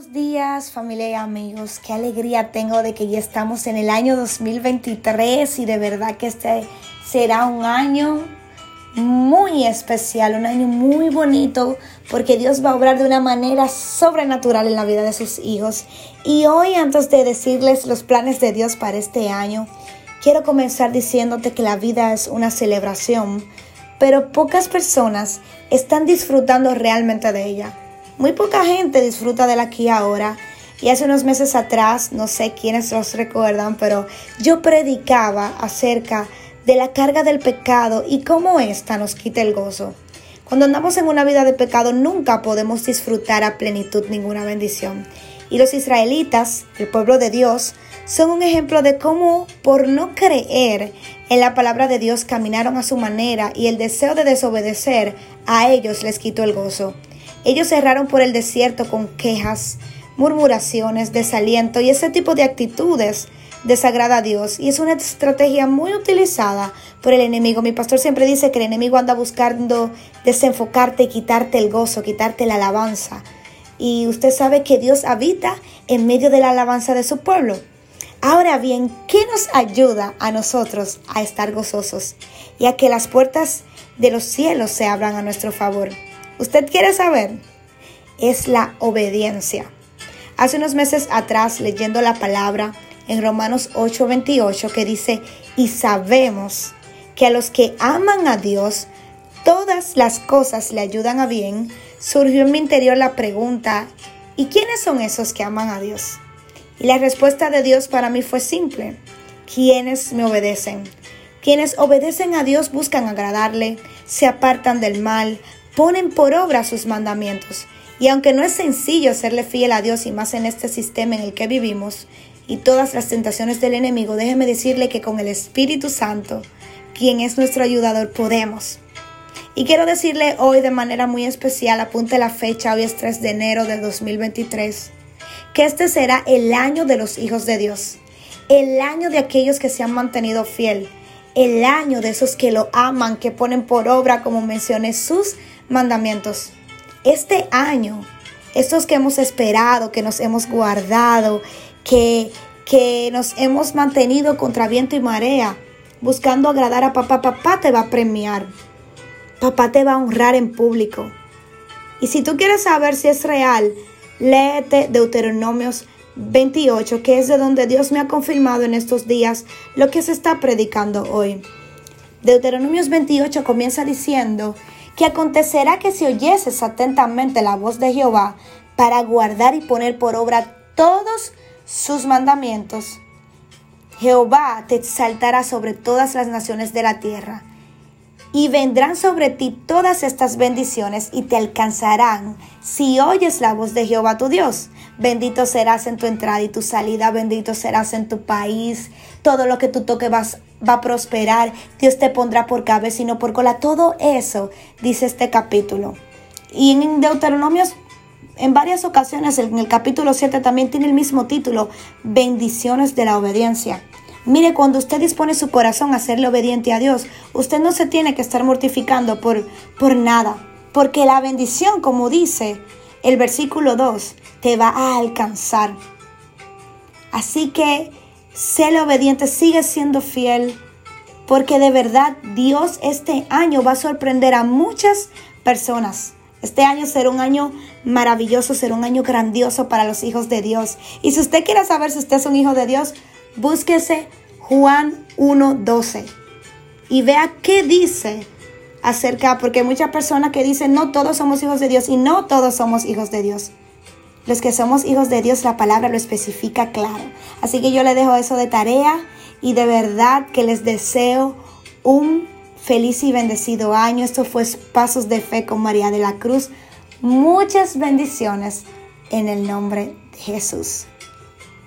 Buenos días familia y amigos, qué alegría tengo de que ya estamos en el año 2023 y de verdad que este será un año muy especial, un año muy bonito porque Dios va a obrar de una manera sobrenatural en la vida de sus hijos. Y hoy antes de decirles los planes de Dios para este año, quiero comenzar diciéndote que la vida es una celebración, pero pocas personas están disfrutando realmente de ella. Muy poca gente disfruta del aquí ahora. Y hace unos meses atrás, no sé quiénes los recuerdan, pero yo predicaba acerca de la carga del pecado y cómo ésta nos quita el gozo. Cuando andamos en una vida de pecado nunca podemos disfrutar a plenitud ninguna bendición. Y los israelitas, el pueblo de Dios, son un ejemplo de cómo por no creer en la palabra de Dios caminaron a su manera y el deseo de desobedecer a ellos les quitó el gozo. Ellos cerraron por el desierto con quejas, murmuraciones, desaliento y ese tipo de actitudes desagrada a Dios y es una estrategia muy utilizada por el enemigo. Mi pastor siempre dice que el enemigo anda buscando desenfocarte, quitarte el gozo, quitarte la alabanza. Y usted sabe que Dios habita en medio de la alabanza de su pueblo. Ahora bien, ¿qué nos ayuda a nosotros a estar gozosos y a que las puertas de los cielos se abran a nuestro favor? ¿Usted quiere saber? Es la obediencia. Hace unos meses atrás, leyendo la palabra en Romanos 8:28, que dice, y sabemos que a los que aman a Dios, todas las cosas le ayudan a bien, surgió en mi interior la pregunta, ¿y quiénes son esos que aman a Dios? Y la respuesta de Dios para mí fue simple, quienes me obedecen. Quienes obedecen a Dios buscan agradarle, se apartan del mal, ponen por obra sus mandamientos. Y aunque no es sencillo serle fiel a Dios y más en este sistema en el que vivimos y todas las tentaciones del enemigo, déjeme decirle que con el Espíritu Santo, quien es nuestro ayudador, podemos. Y quiero decirle hoy de manera muy especial, apunte la fecha, hoy es 3 de enero de 2023, que este será el año de los hijos de Dios, el año de aquellos que se han mantenido fiel, el año de esos que lo aman, que ponen por obra, como mencioné, sus mandamientos. Este año, estos que hemos esperado, que nos hemos guardado, que, que nos hemos mantenido contra viento y marea, buscando agradar a papá, papá te va a premiar. Papá te va a honrar en público. Y si tú quieres saber si es real, léete Deuteronomios 28, que es de donde Dios me ha confirmado en estos días lo que se está predicando hoy. Deuteronomios 28 comienza diciendo, que acontecerá que si oyeses atentamente la voz de Jehová para guardar y poner por obra todos sus mandamientos, Jehová te exaltará sobre todas las naciones de la tierra. Y vendrán sobre ti todas estas bendiciones y te alcanzarán si oyes la voz de Jehová tu Dios. Bendito serás en tu entrada y tu salida, bendito serás en tu país. Todo lo que tú toques vas, va a prosperar. Dios te pondrá por cabeza y no por cola. Todo eso dice este capítulo. Y en Deuteronomios, en varias ocasiones, en el capítulo 7 también tiene el mismo título, bendiciones de la obediencia. Mire, cuando usted dispone su corazón a serle obediente a Dios, usted no se tiene que estar mortificando por, por nada, porque la bendición, como dice el versículo 2, te va a alcanzar. Así que séle obediente, sigue siendo fiel, porque de verdad Dios este año va a sorprender a muchas personas. Este año será un año maravilloso, será un año grandioso para los hijos de Dios. Y si usted quiere saber si usted es un hijo de Dios, búsquese Juan 1.12 y vea qué dice acerca, porque hay muchas personas que dicen, no todos somos hijos de Dios y no todos somos hijos de Dios. Los que somos hijos de Dios, la palabra lo especifica claro. Así que yo le dejo eso de tarea y de verdad que les deseo un feliz y bendecido año. Esto fue Pasos de Fe con María de la Cruz. Muchas bendiciones en el nombre de Jesús.